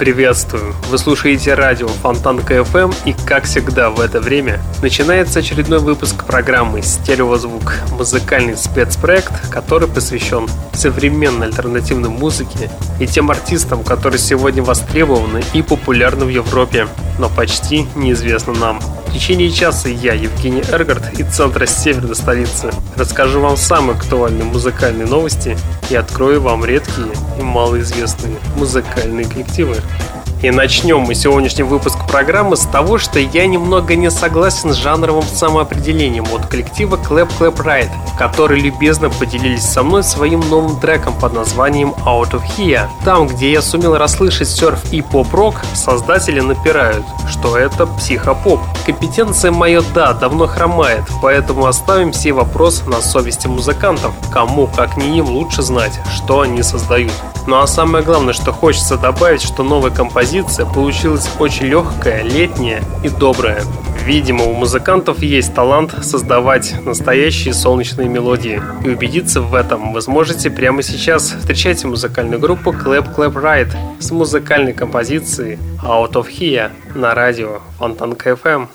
Приветствую! Вы слушаете радио Фонтанка FM и, как всегда в это время, начинается очередной выпуск программы «Стереозвук» – музыкальный спецпроект, который посвящен современной альтернативной музыке и тем артистам, которые сегодня востребованы и популярны в Европе, но почти неизвестны нам. В течение часа я, Евгений Эргард, из центра северной столицы, расскажу вам самые актуальные музыкальные новости и открою вам редкие и малоизвестные музыкальные коллективы. И начнем мы сегодняшний выпуск программы с того, что я немного не согласен с жанровым самоопределением от коллектива Clap Clap Ride, которые любезно поделились со мной своим новым треком под названием Out of Here. Там, где я сумел расслышать серф и поп-рок, создатели напирают, что это психопоп. Компетенция моя, да, давно хромает, поэтому оставим все вопросы на совести музыкантов. Кому, как не им, лучше знать, что они создают. Ну а самое главное, что хочется добавить, что новая композиция получилась очень легкая, летняя и добрая. Видимо, у музыкантов есть талант создавать настоящие солнечные мелодии. И убедиться в этом вы сможете прямо сейчас. Встречайте музыкальную группу Clap Clap Ride с музыкальной композицией Out of Here на радио Фонтанка FM.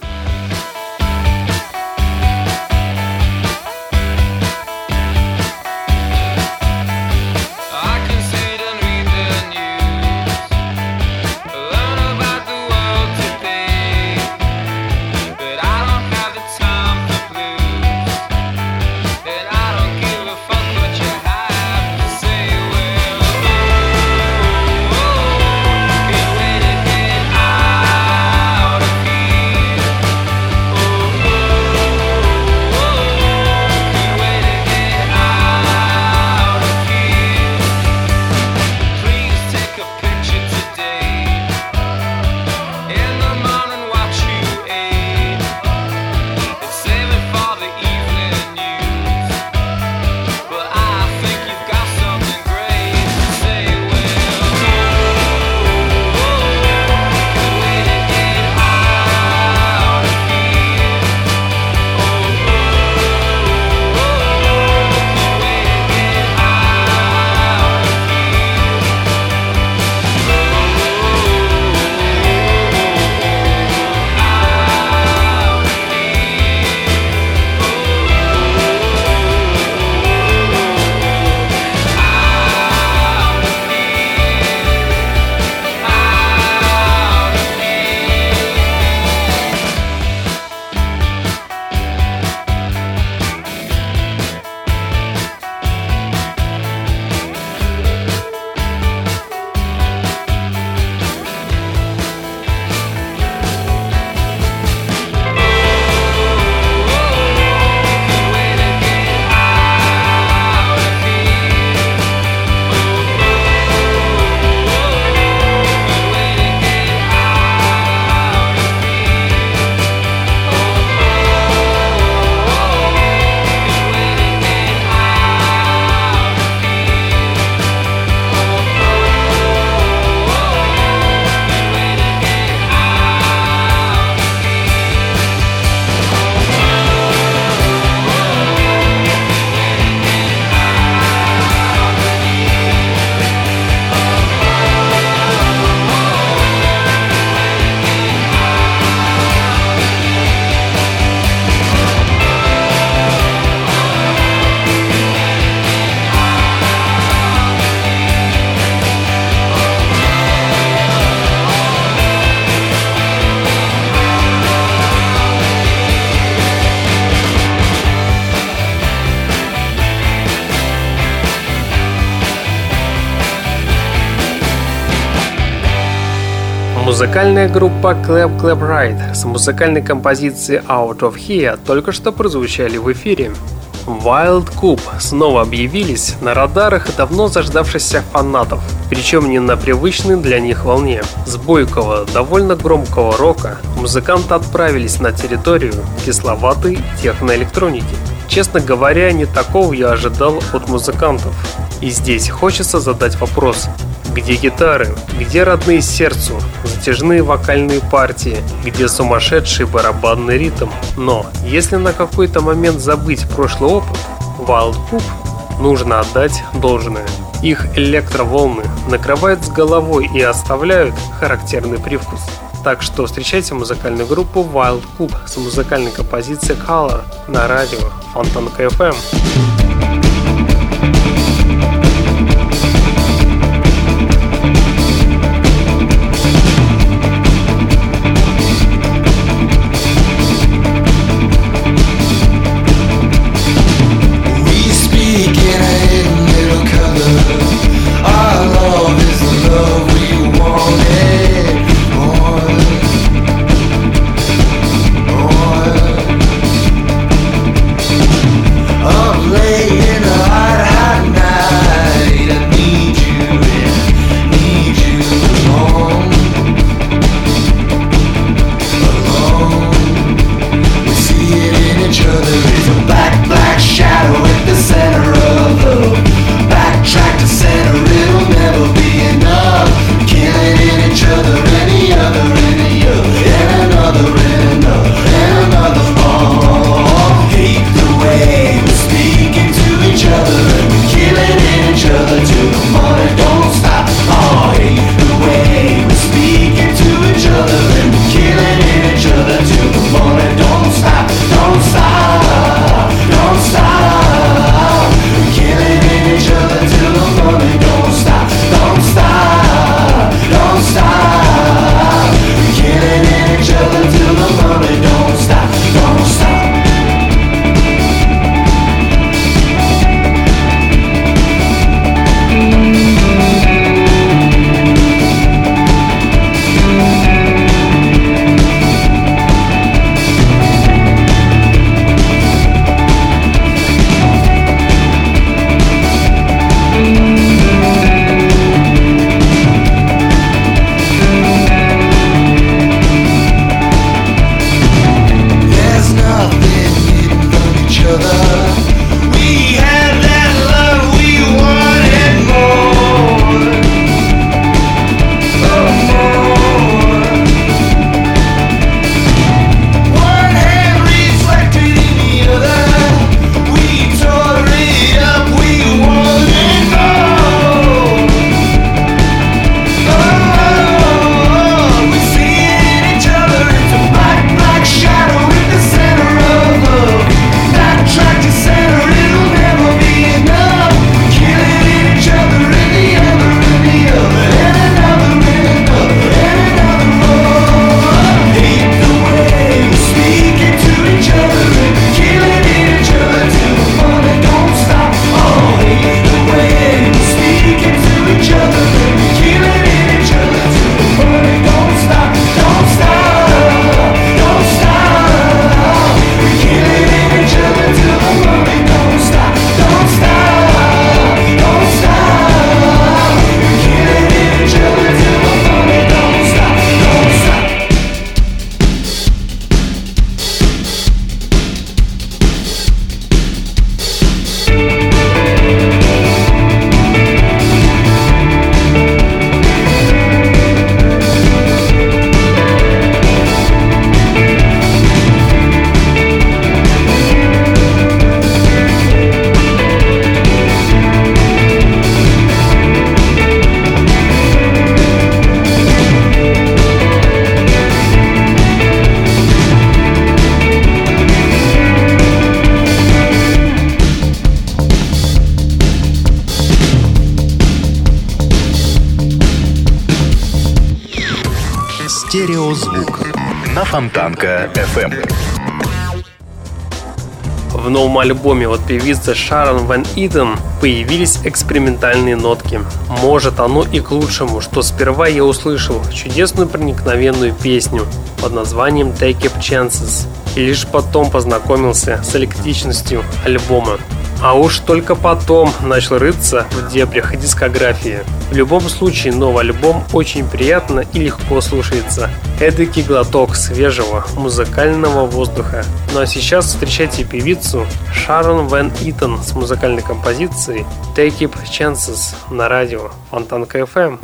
Музыкальная группа Clap Clap Ride с музыкальной композицией Out of Here только что прозвучали в эфире. Wild Cube снова объявились на радарах давно заждавшихся фанатов, причем не на привычной для них волне. С бойкого, довольно громкого рока музыканты отправились на территорию кисловатой техноэлектроники. Честно говоря, не такого я ожидал от музыкантов. И здесь хочется задать вопрос, где гитары, где родные сердцу, затяжные вокальные партии, где сумасшедший барабанный ритм. Но если на какой-то момент забыть прошлый опыт, Wild Poop нужно отдать должное. Их электроволны накрывают с головой и оставляют характерный привкус. Так что встречайте музыкальную группу Wild Coop с музыкальной композицией Color на радио Фонтанка FM. Стереозвук на Фонтанка FM. В новом альбоме от певицы Шарон Ван Иден появились экспериментальные нотки. Может оно и к лучшему, что сперва я услышал чудесную проникновенную песню под названием Take Up Chances и лишь потом познакомился с электричностью альбома. А уж только потом начал рыться в дебрях дискографии. В любом случае, новый альбом очень приятно и легко слушается. Эдакий глоток свежего музыкального воздуха. Ну а сейчас встречайте певицу Шарон Ван Итон с музыкальной композицией Take It Chances на радио Фонтанка FM.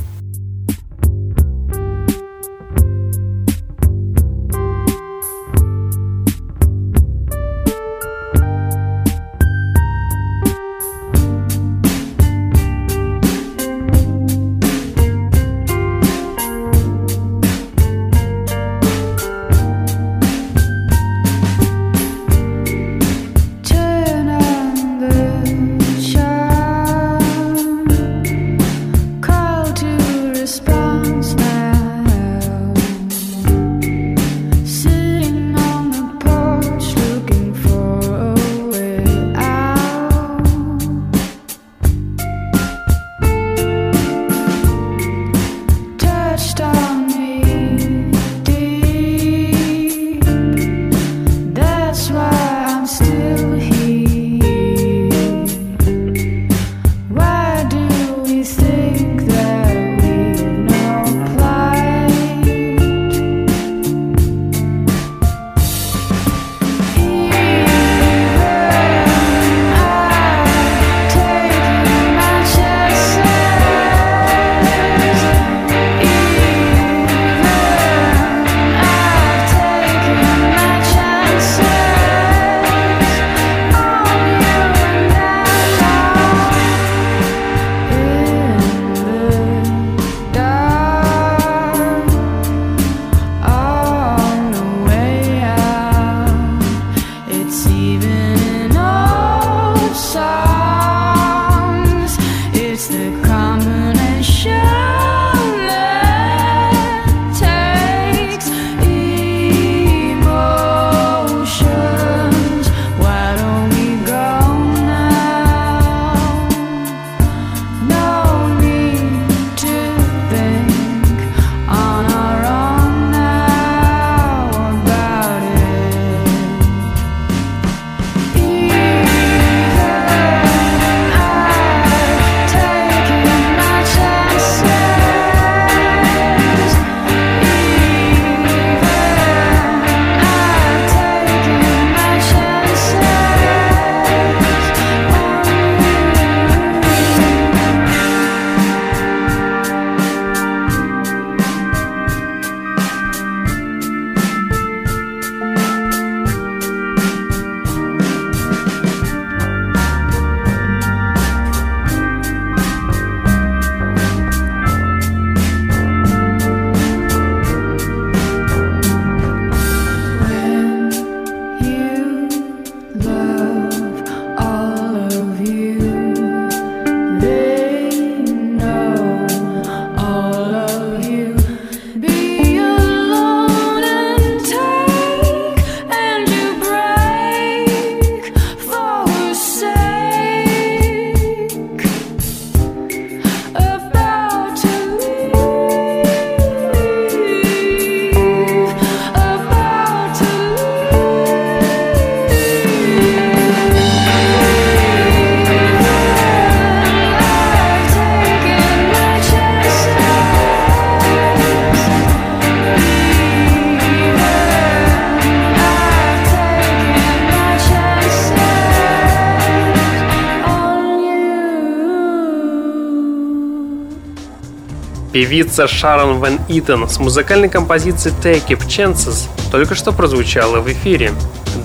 Певица Шарон Ван Итон с музыкальной композицией Take It Chances только что прозвучала в эфире.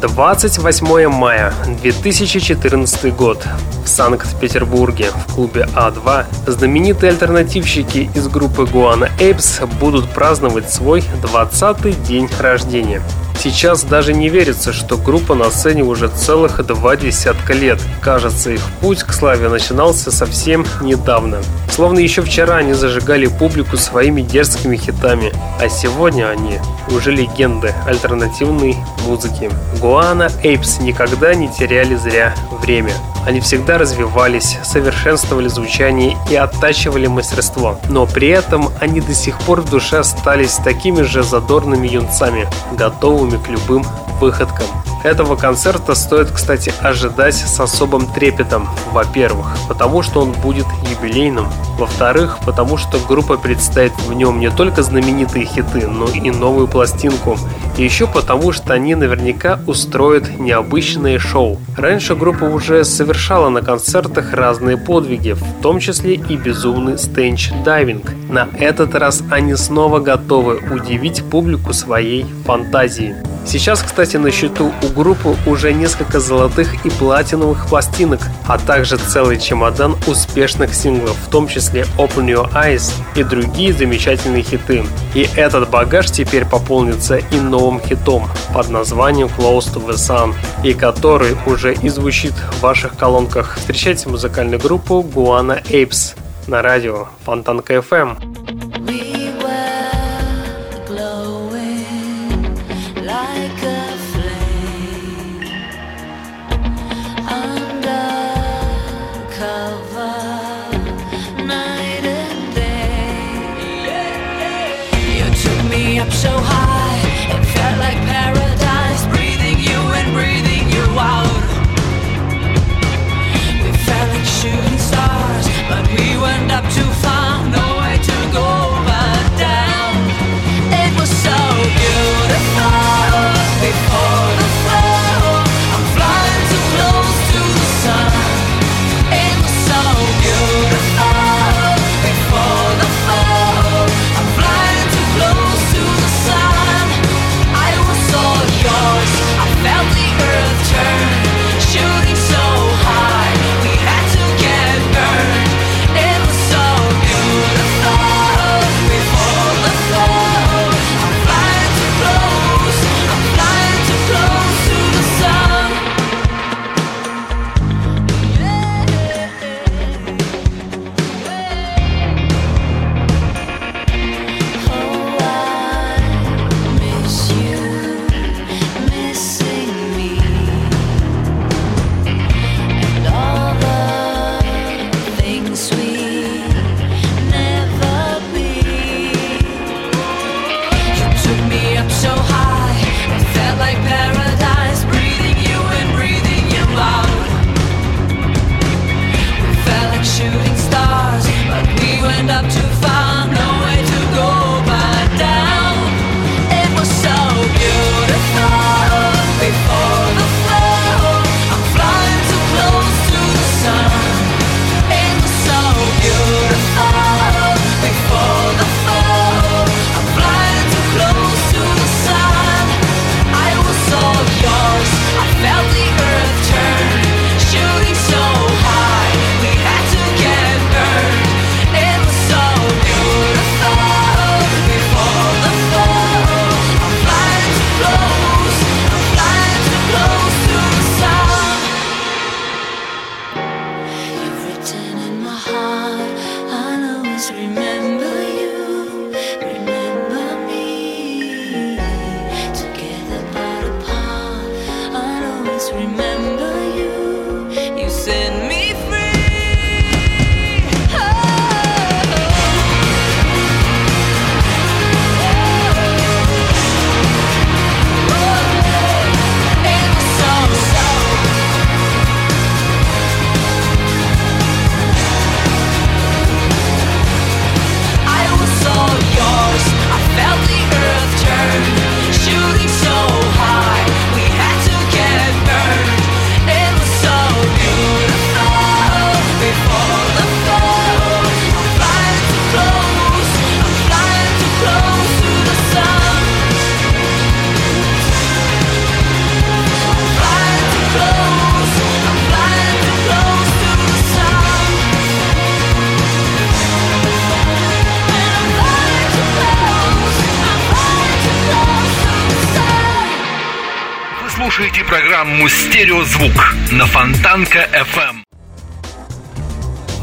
28 мая 2014 год в Санкт-Петербурге в клубе А2 знаменитые альтернативщики из группы Guana Apes будут праздновать свой 20-й день рождения. Сейчас даже не верится, что группа на сцене уже целых два десятка лет. Кажется, их путь к славе начинался совсем недавно. Словно еще вчера они зажигали публику своими дерзкими хитами, а сегодня они уже легенды альтернативной музыки. Гуана Эйпс никогда не теряли зря время. Они всегда развивались, совершенствовали звучание и оттачивали мастерство. Но при этом они до сих пор в душе остались такими же задорными юнцами, готовыми к любым выходкам. Этого концерта стоит, кстати, ожидать с особым трепетом. Во-первых, потому что он будет юбилейным. Во-вторых, потому что группа представит в нем не только знаменитые хиты, но и новую пластинку. И еще потому, что они наверняка устроят необычное шоу. Раньше группа уже совершала на концертах разные подвиги, в том числе и безумный стейдж-дайвинг. На этот раз они снова готовы удивить публику своей фантазией. Сейчас, кстати, на счету у группы уже несколько золотых и платиновых пластинок, а также целый чемодан успешных синглов, в том числе Open Your Eyes и другие замечательные хиты. И этот багаж теперь пополнится и новым хитом под названием Close to the Sun, и который уже и звучит в ваших колонках. Встречайте музыкальную группу Guana Apes на радио Фонтанка FM. Слушаете программу «Стереозвук» на Фонтанка FM.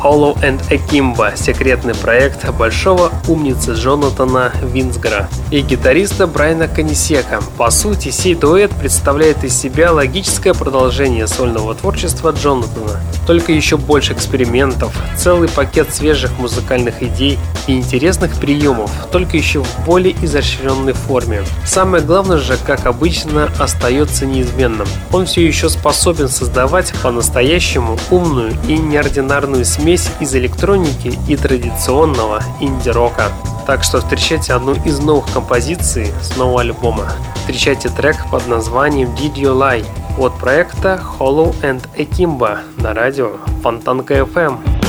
Hollow and Akimbo – секретный проект большого умницы Джонатана Винсгора и гитариста Брайана Канисека. По сути, сей дуэт представляет из себя логическое продолжение сольного творчества Джонатана. Только еще больше экспериментов, целый пакет свежих музыкальных идей и интересных приемов, только еще в более изощренной форме. Самое главное же, как обычно, остается неизменным. Он все еще способен создавать по-настоящему умную и неординарную смесь смесь из электроники и традиционного инди-рока. Так что встречайте одну из новых композиций с нового альбома. Встречайте трек под названием Did You Lie от проекта Hollow and Akimbo на радио Фонтанка FM.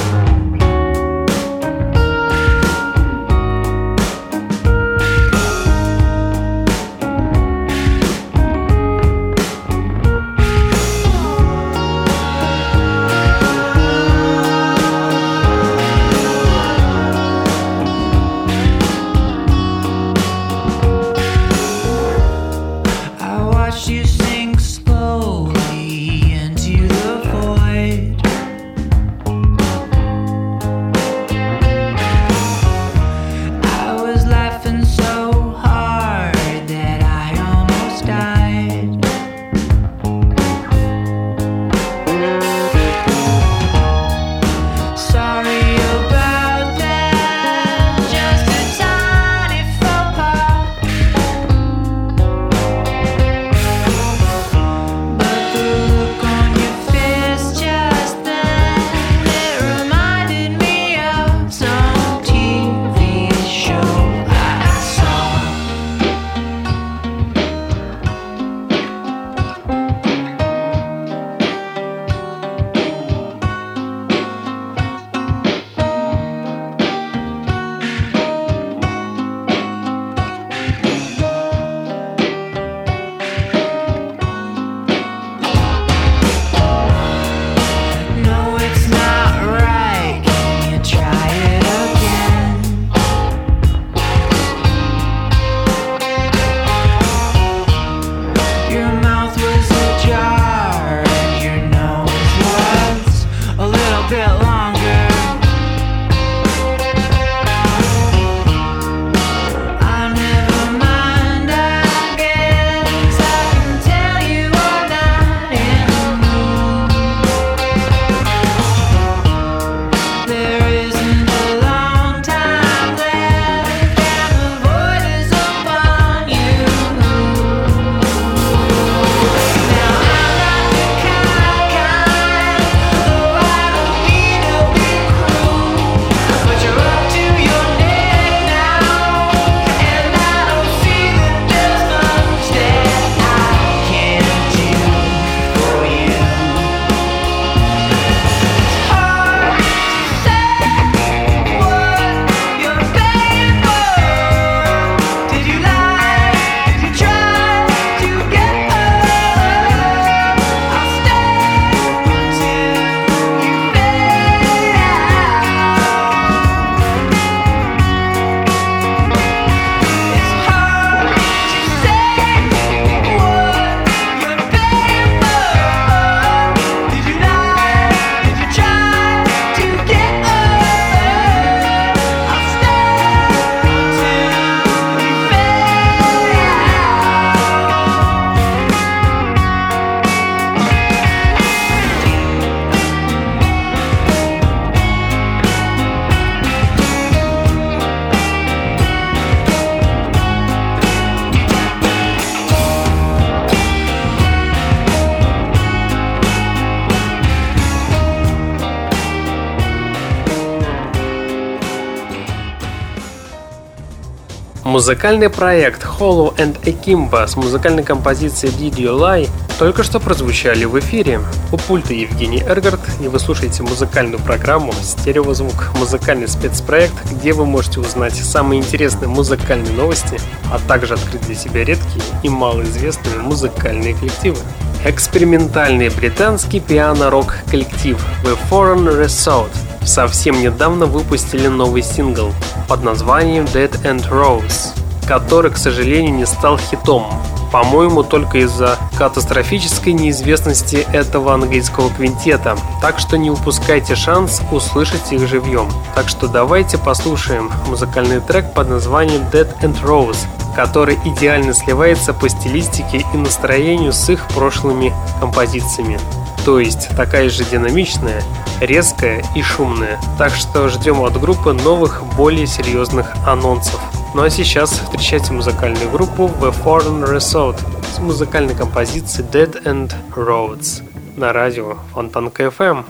Музыкальный проект Hollow and Akimbo с музыкальной композицией Did You Lie только что прозвучали в эфире. У пульта Евгений Эргард, и вы слушаете музыкальную программу «Стереозвук» – музыкальный спецпроект, где вы можете узнать самые интересные музыкальные новости, а также открыть для себя редкие и малоизвестные музыкальные коллективы. Экспериментальный британский пиано-рок коллектив The Foreign Resort совсем недавно выпустили новый сингл под названием Dead End Rose. который, к сожалению, не стал хитом. По-моему, только из-за катастрофической неизвестности этого английского квинтета. Так что не упускайте шанс услышать их живьем. Так что давайте послушаем музыкальный трек под названием Dead and Rose, который идеально сливается по стилистике и настроению с их прошлыми композициями. То есть такая же динамичная, резкая и шумная. Так что ждем от группы новых, более серьезных анонсов. Ну а сейчас встречайте музыкальную группу The Foreign Resort с музыкальной композицией Dead End Roads на радио Фонтанка FM.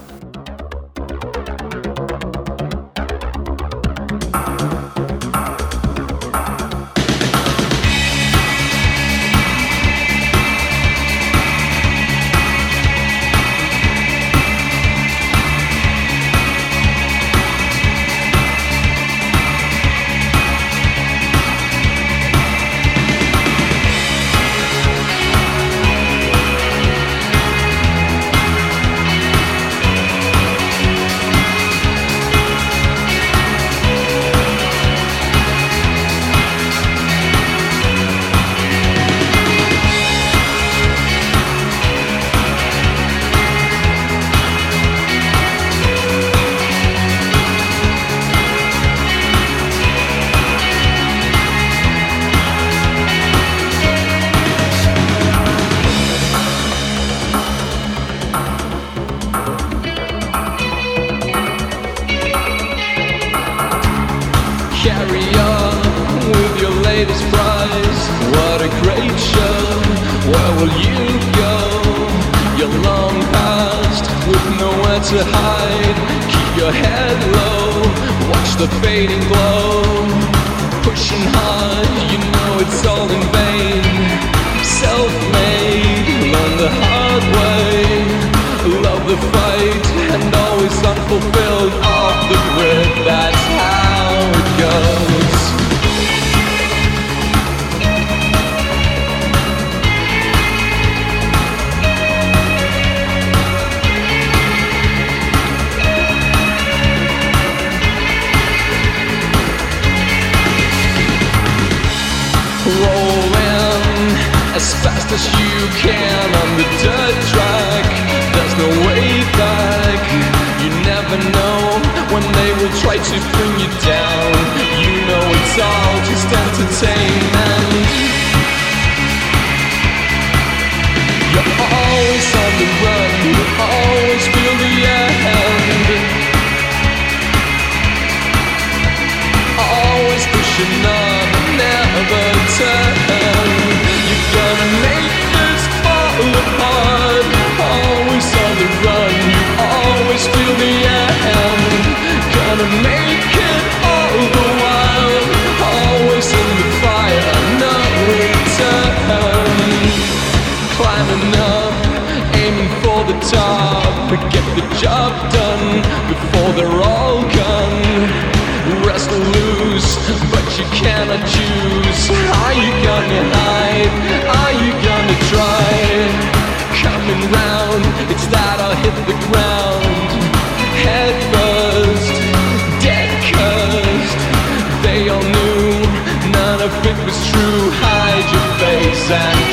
As you can on the dirt track. There's no way back. You never know when they will try to bring you down. You know it's all just entertainment. You're always on the run. You always feel the end. Always pushing on, never turn. top and get the job done before they're all gone. Wrestle loose, but you cannot choose. Are you gonna hide? Are you gonna try? Coming round, it's that I'll hit the ground. Head first, dead cursed. They all knew none of it was true. Hide your face and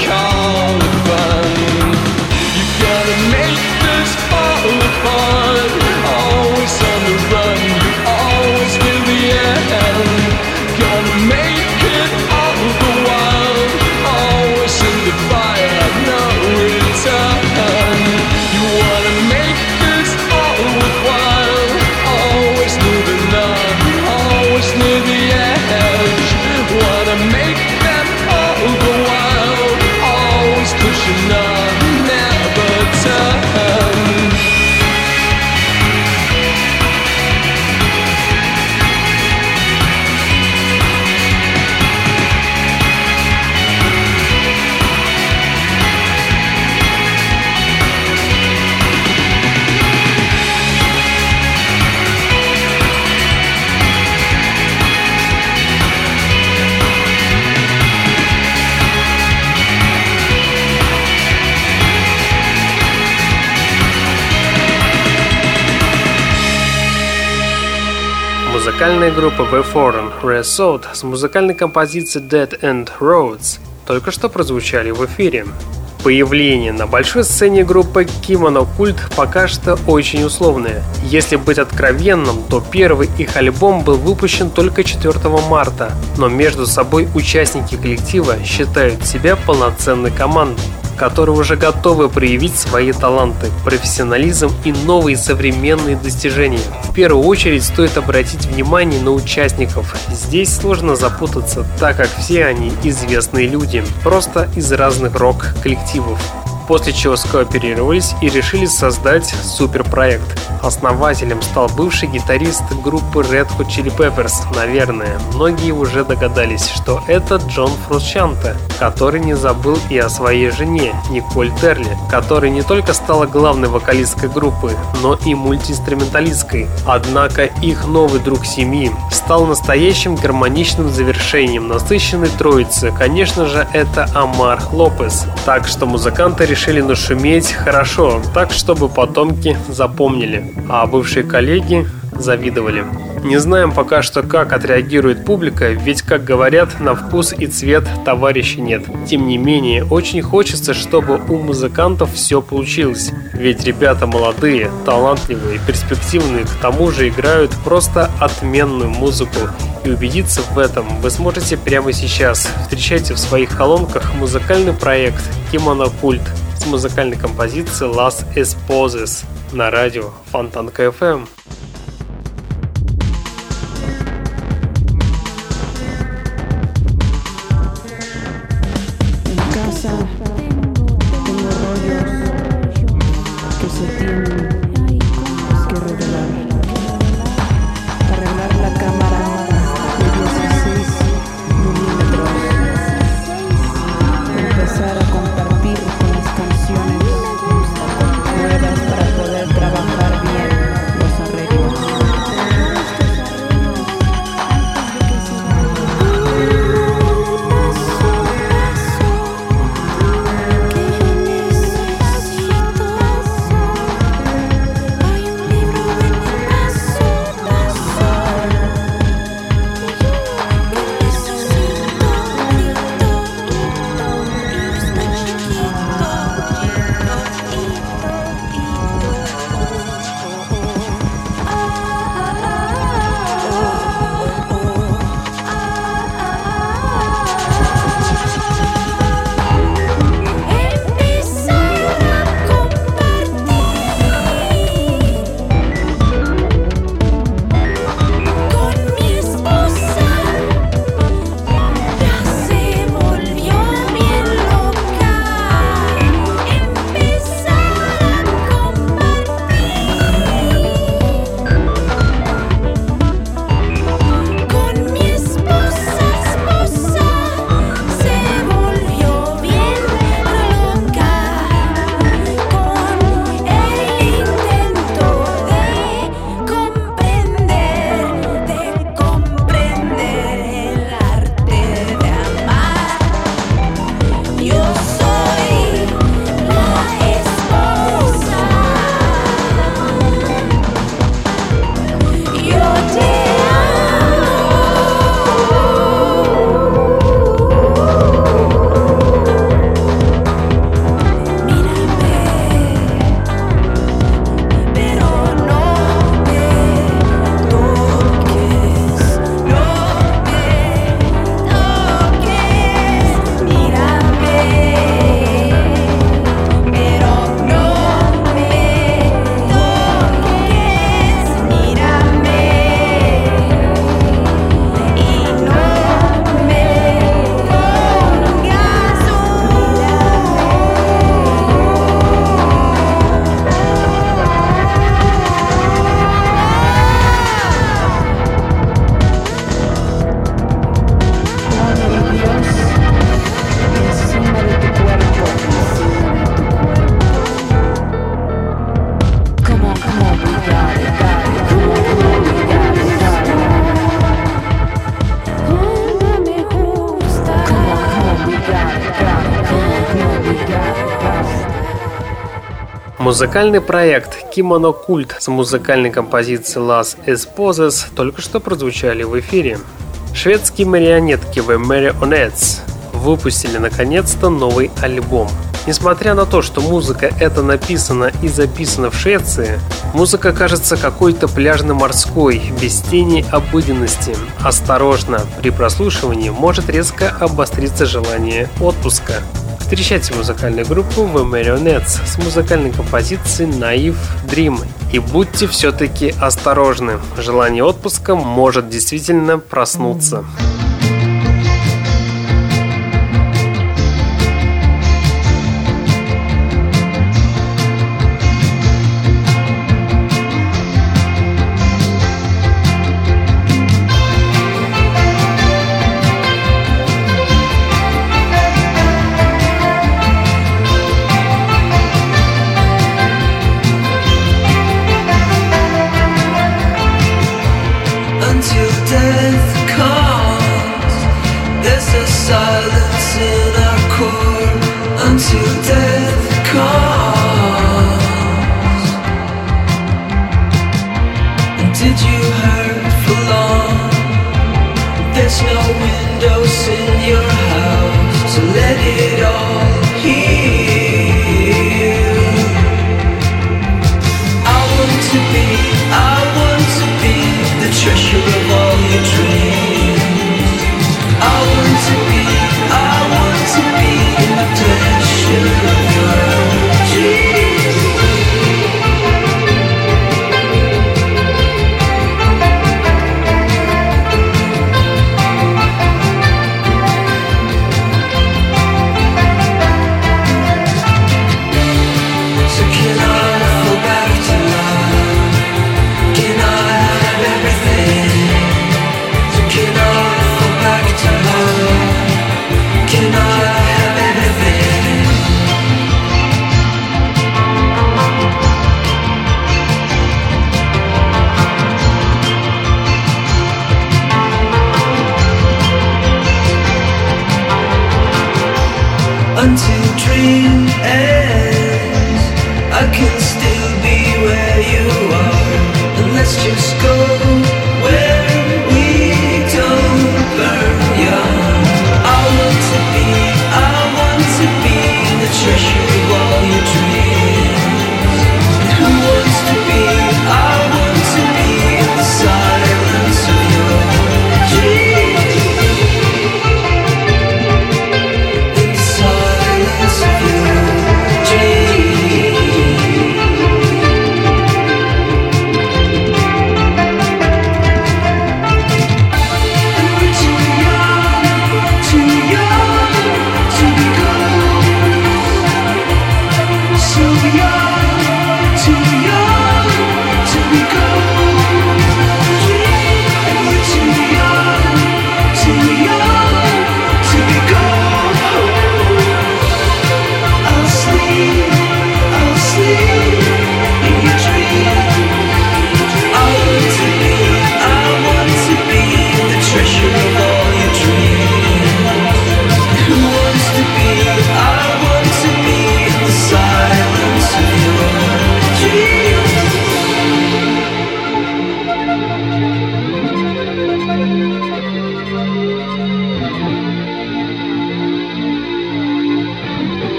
музыкальная группа The Foreign Resort с музыкальной композицией Dead End Roads только что прозвучали в эфире. Появление на большой сцене группы Kimono Cult пока что очень условное. Если быть откровенным, то первый их альбом был выпущен только 4 марта, но между собой участники коллектива считают себя полноценной командой которые уже готовы проявить свои таланты, профессионализм и новые современные достижения. В первую очередь стоит обратить внимание на участников. Здесь сложно запутаться, так как все они известные люди, просто из разных рок-коллективов после чего скооперировались и решили создать суперпроект. Основателем стал бывший гитарист группы Red Hot Chili Peppers, наверное. Многие уже догадались, что это Джон Фрусчанте, который не забыл и о своей жене, Николь Терли, которая не только стала главной вокалисткой группы, но и мультиинструменталисткой. Однако их новый друг семьи стал настоящим гармоничным завершением насыщенной троицы. Конечно же, это Амар Лопес. Так что музыканты решили нашуметь хорошо, так чтобы потомки запомнили, а бывшие коллеги завидовали. Не знаем пока что, как отреагирует публика, ведь, как говорят, на вкус и цвет товарища нет. Тем не менее, очень хочется, чтобы у музыкантов все получилось. Ведь ребята молодые, талантливые, перспективные, к тому же играют просто отменную музыку. И убедиться в этом вы сможете прямо сейчас. Встречайте в своих колонках музыкальный проект Кимона Культ с музыкальной композицией Las Esposes на радио Фонтанка FM. Музыкальный проект Kimono Cult с музыкальной композицией Las Esposes только что прозвучали в эфире. Шведские марионетки The Marionettes выпустили наконец-то новый альбом. Несмотря на то, что музыка эта написана и записана в Швеции, музыка кажется какой-то пляжно-морской, без тени обыденности. Осторожно, при прослушивании может резко обостриться желание отпуска. Встречайте музыкальную группу The Marionettes с музыкальной композицией Naive Dream. И будьте все-таки осторожны, желание отпуска может действительно проснуться. until dreams.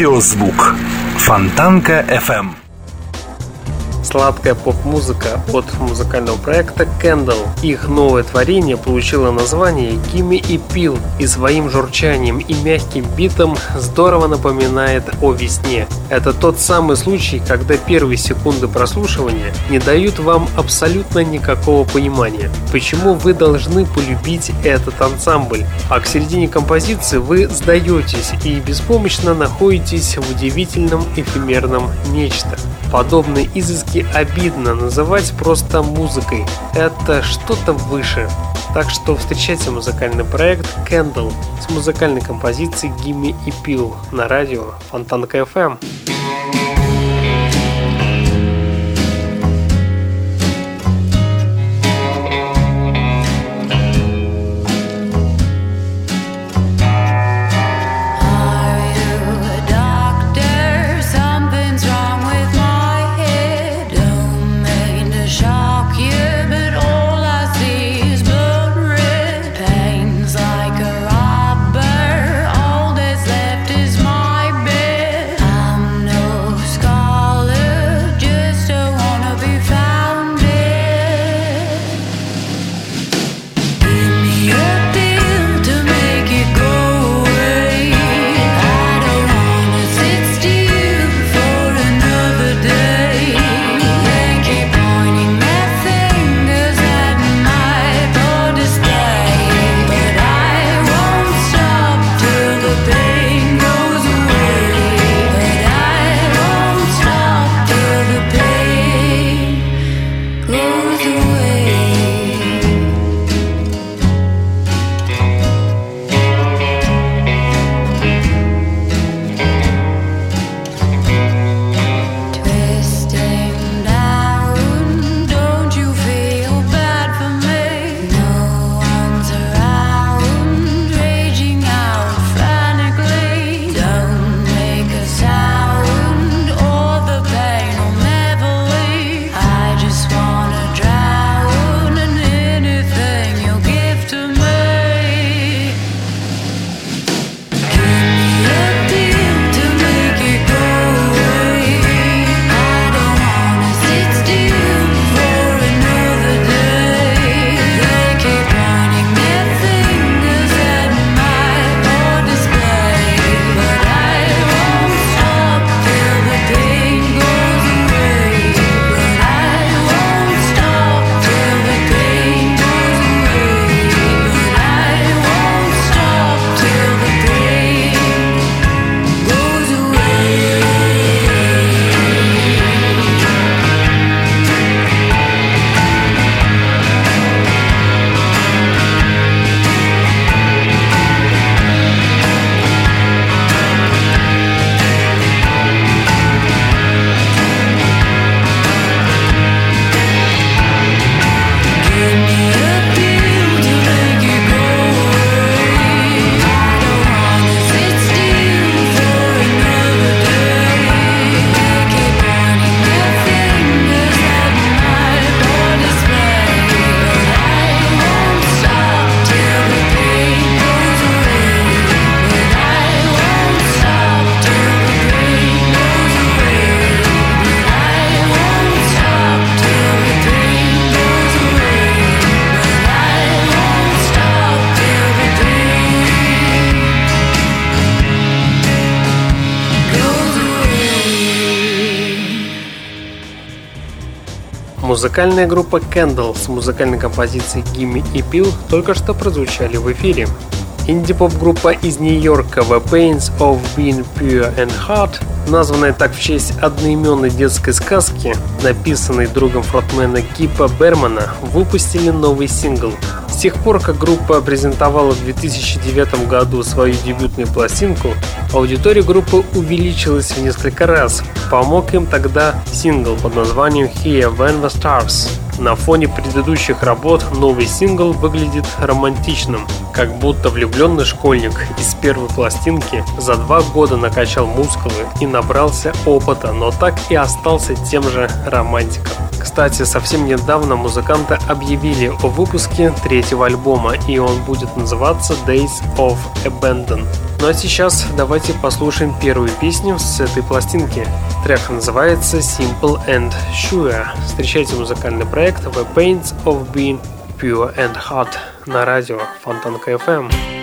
Стереозвук. Фонтанка FM. Сладкая поп-музыка от музыкального проекта Candle. Их новое творение получило название Gimme и Пил и своим журчанием и мягким битом здорово напоминает о весне. Это тот самый случай, когда первые секунды прослушивания не дают вам абсолютно никакого понимания, почему вы должны полюбить этот ансамбль, а к середине композиции вы сдаетесь и беспомощно находитесь в удивительном эфемерном нечто. Подобные изыски обидно называть просто музыкой. Это что-то выше. Так что встречайте музыкальный проект Candle с музыкальной композицией Gimme и Пил на радио Фонтанка FM. Музыкальная группа Candle с музыкальной композицией Gimme и Pill только что прозвучали в эфире. Инди-поп-группа из Нью-Йорка The Pains of Being Pure and Hard, названная так в честь одноименной детской сказки, написанной другом фронтмена Кипа Бермана, выпустили новый сингл. Тех пор, как группа презентовала в 2009 году свою дебютную пластинку, аудитория группы увеличилась в несколько раз. Помог им тогда сингл под названием Here When the Stars. На фоне предыдущих работ новый сингл выглядит романтичным, как будто влюбленный школьник из первой пластинки за два года накачал мускулы и набрался опыта, но так и остался тем же романтиком. Кстати, совсем недавно музыканты объявили о выпуске третьего альбома, и он будет называться Days of Abandon. Ну а сейчас давайте послушаем первую песню с этой пластинки. Трек называется Simple and Sure. Встречайте музыкальный проект The Pains of Being Pure and Hot на радио Фонтанка FM.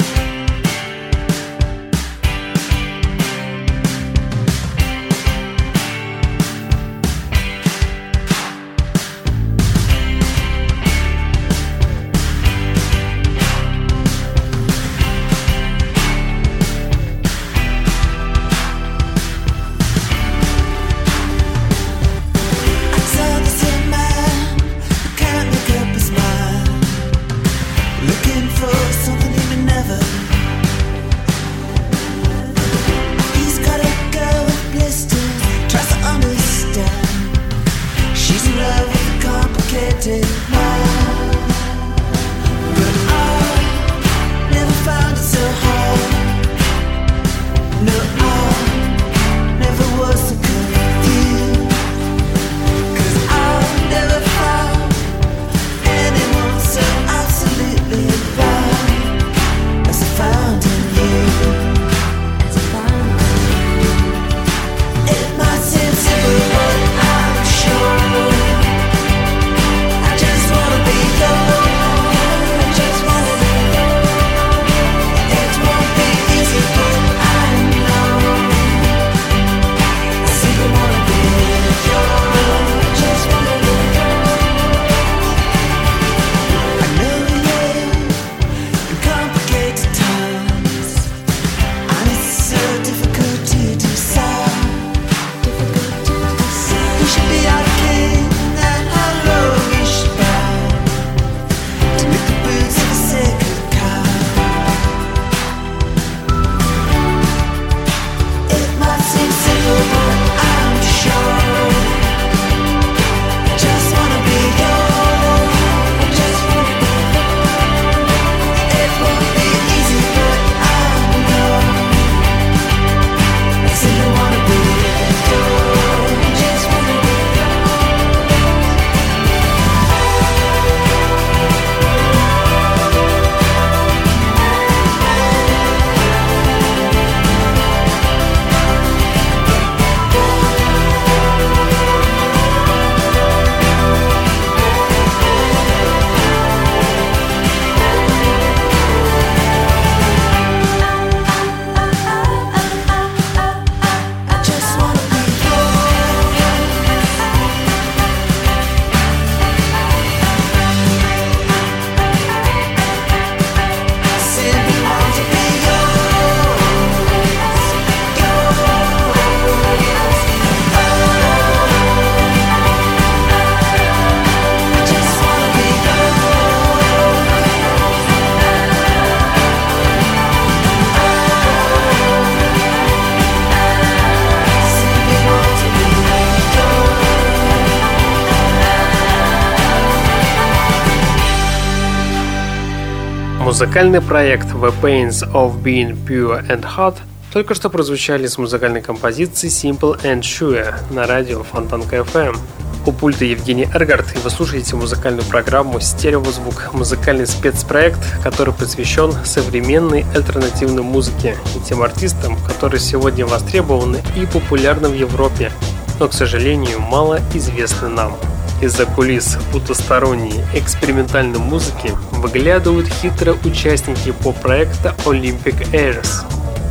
Музыкальный проект The Pains of Being Pure and Hot только что прозвучали с музыкальной композицией Simple and Sure на радио Фонтанка FM. У пульта Евгений Эргард, и вы слушаете музыкальную программу «Стереозвук», музыкальный спецпроект, который посвящен современной альтернативной музыке и тем артистам, которые сегодня востребованы и популярны в Европе, но, к сожалению, мало известны нам. Из-за кулис потусторонней экспериментальной музыки выглядывают хитрые участники поп-проекта Olympic Airs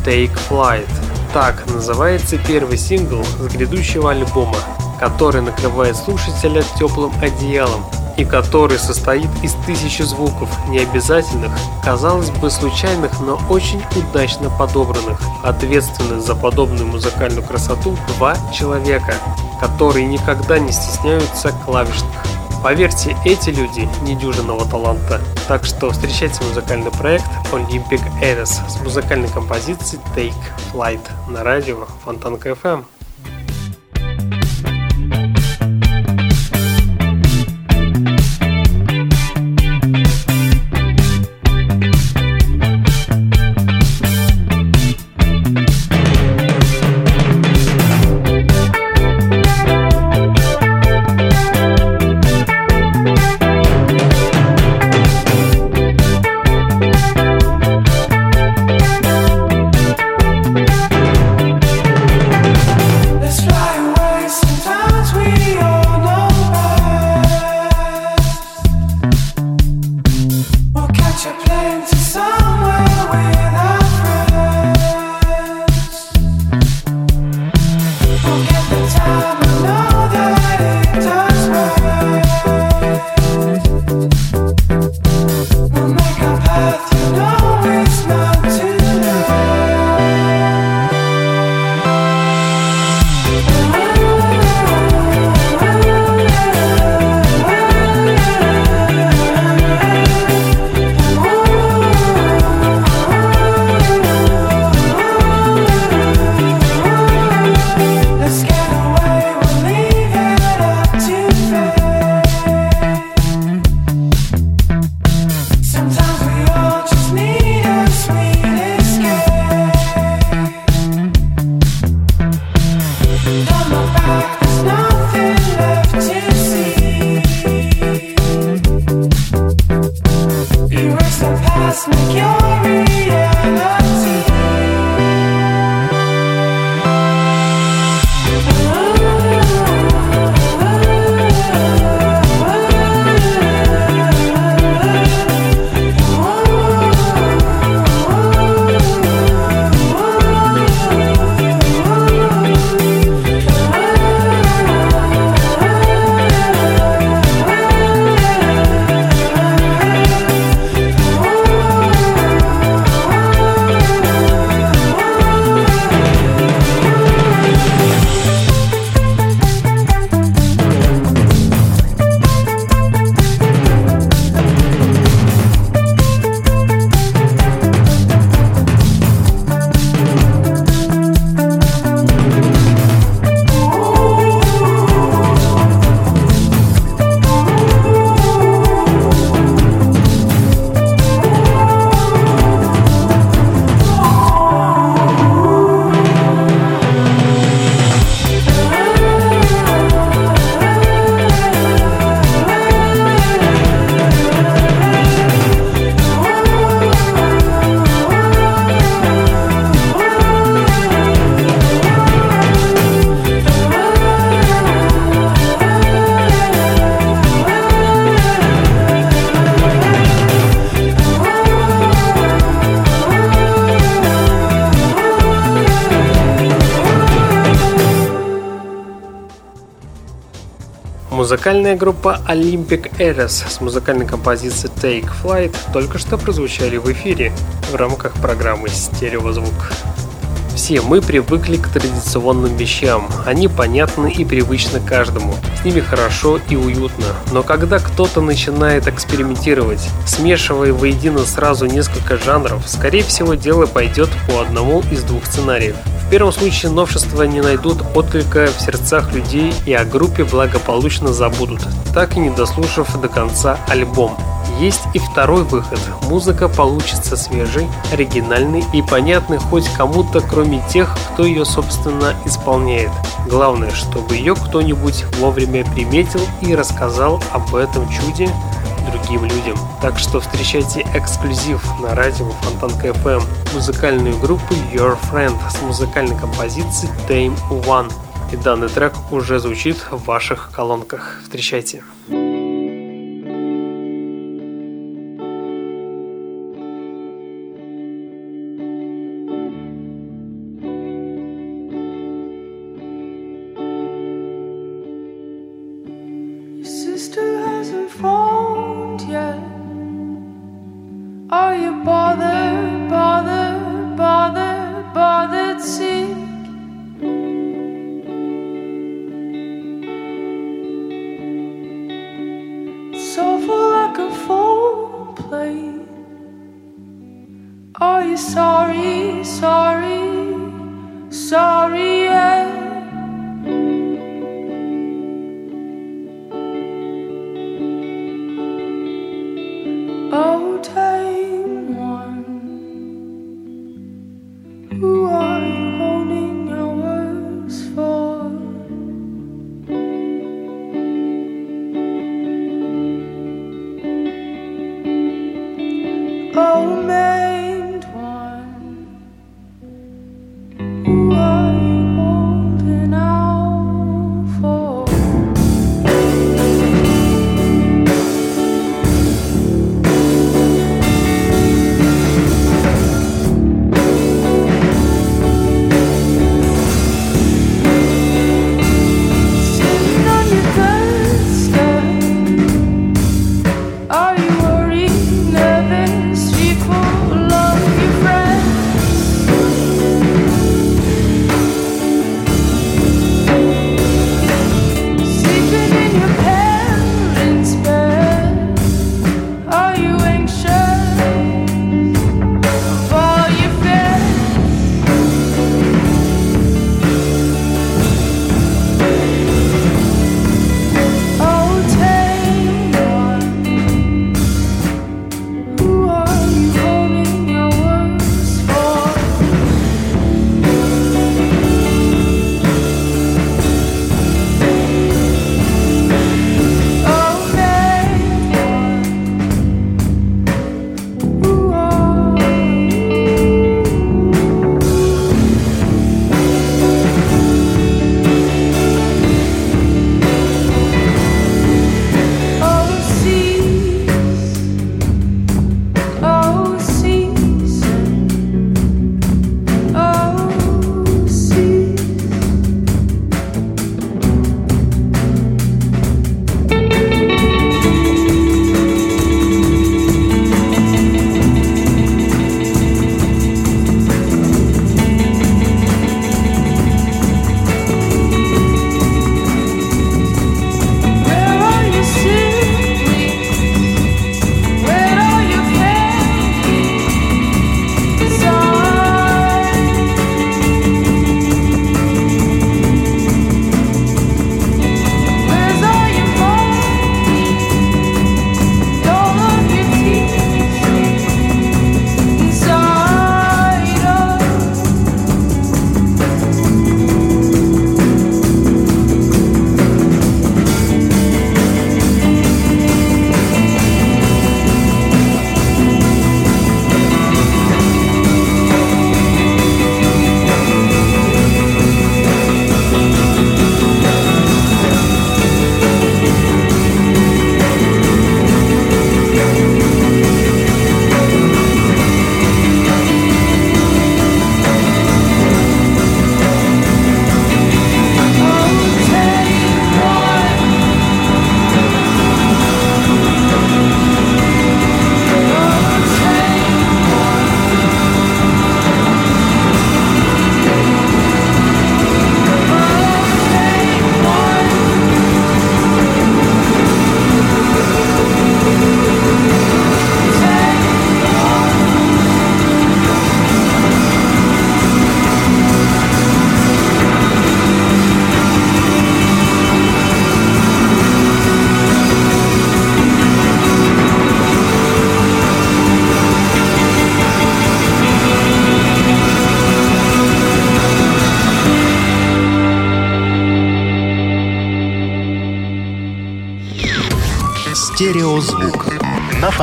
Take Flight. Так называется первый сингл с грядущего альбома который накрывает слушателя теплым одеялом и который состоит из тысячи звуков, необязательных, казалось бы, случайных, но очень удачно подобранных. Ответственны за подобную музыкальную красоту два человека, которые никогда не стесняются клавишных. Поверьте, эти люди недюжинного таланта. Так что встречайте музыкальный проект Olympic Eras с музыкальной композицией Take Flight на радио Фонтанка FM. Музыкальная группа Olympic Eras с музыкальной композицией Take Flight только что прозвучали в эфире в рамках программы «Стереозвук». Все мы привыкли к традиционным вещам. Они понятны и привычны каждому. С ними хорошо и уютно. Но когда кто-то начинает экспериментировать, смешивая воедино сразу несколько жанров, скорее всего дело пойдет по одному из двух сценариев – в первом случае новшества не найдут отклика в сердцах людей и о группе благополучно забудут, так и не дослушав до конца альбом. Есть и второй выход. Музыка получится свежей, оригинальной и понятной хоть кому-то, кроме тех, кто ее, собственно, исполняет. Главное, чтобы ее кто-нибудь вовремя приметил и рассказал об этом чуде другим людям. Так что встречайте эксклюзив на радио Фонтанка FM музыкальную группу Your Friend с музыкальной композицией Tame One. И данный трек уже звучит в ваших колонках. Встречайте. Стереозвук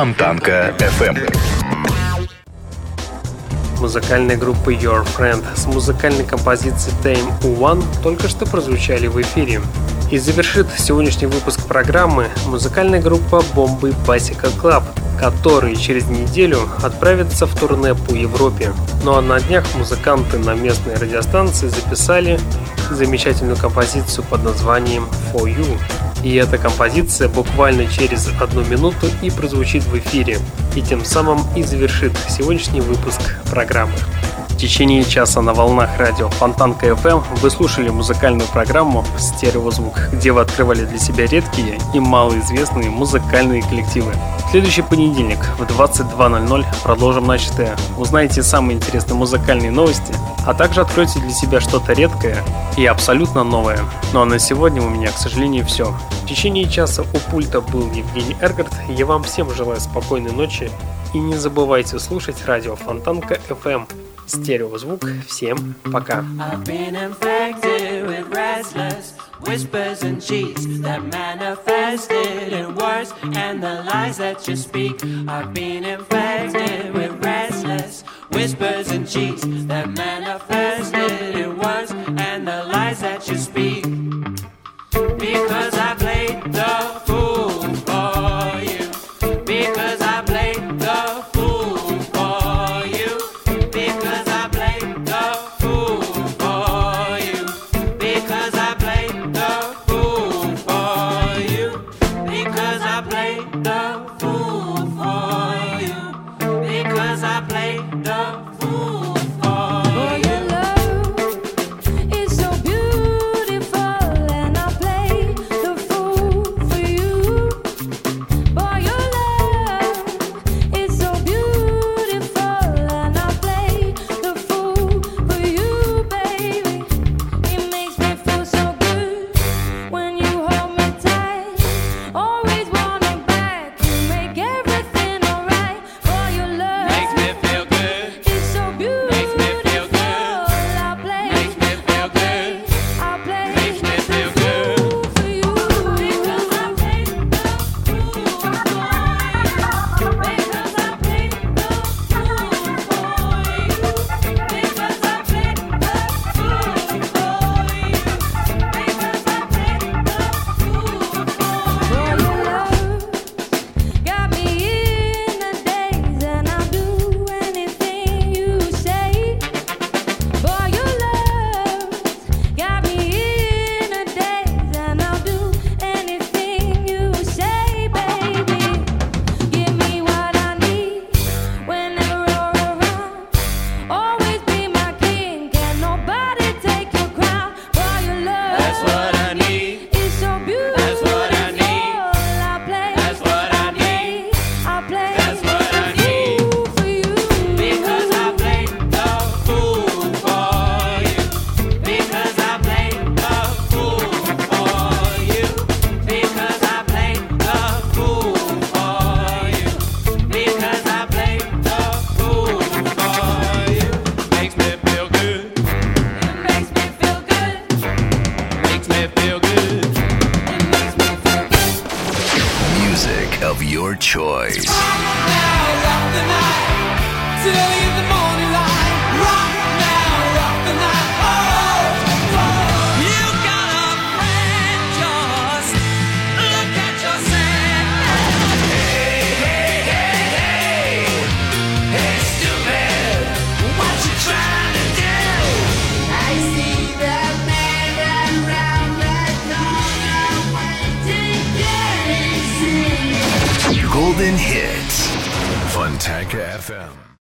Фонтанка FM. Музыкальная группа Your Friend с музыкальной композицией Time One только что прозвучали в эфире. И завершит сегодняшний выпуск программы музыкальная группа Бомбы Басика Club, которые через неделю отправятся в турне по Европе. Ну а на днях музыканты на местной радиостанции записали замечательную композицию под названием For You. И эта композиция буквально через одну минуту и прозвучит в эфире, и тем самым и завершит сегодняшний выпуск программы. В течение часа на волнах радио Фонтанка FM вы слушали музыкальную программу «Стереозвук», где вы открывали для себя редкие и малоизвестные музыкальные коллективы. В следующий понедельник в 22.00 продолжим начатое. Узнаете самые интересные музыкальные новости, а также откройте для себя что-то редкое и абсолютно новое. Ну а на сегодня у меня, к сожалению, все. В течение часа у пульта был Евгений Эргард. Я вам всем желаю спокойной ночи и не забывайте слушать радио Фонтанка FM. Стереозвук. Всем пока. whispers and cheats that manifested in words and the lies that you speak. I've been infected with restless whispers and cheats that manifested in words and the lies that you speak. Because I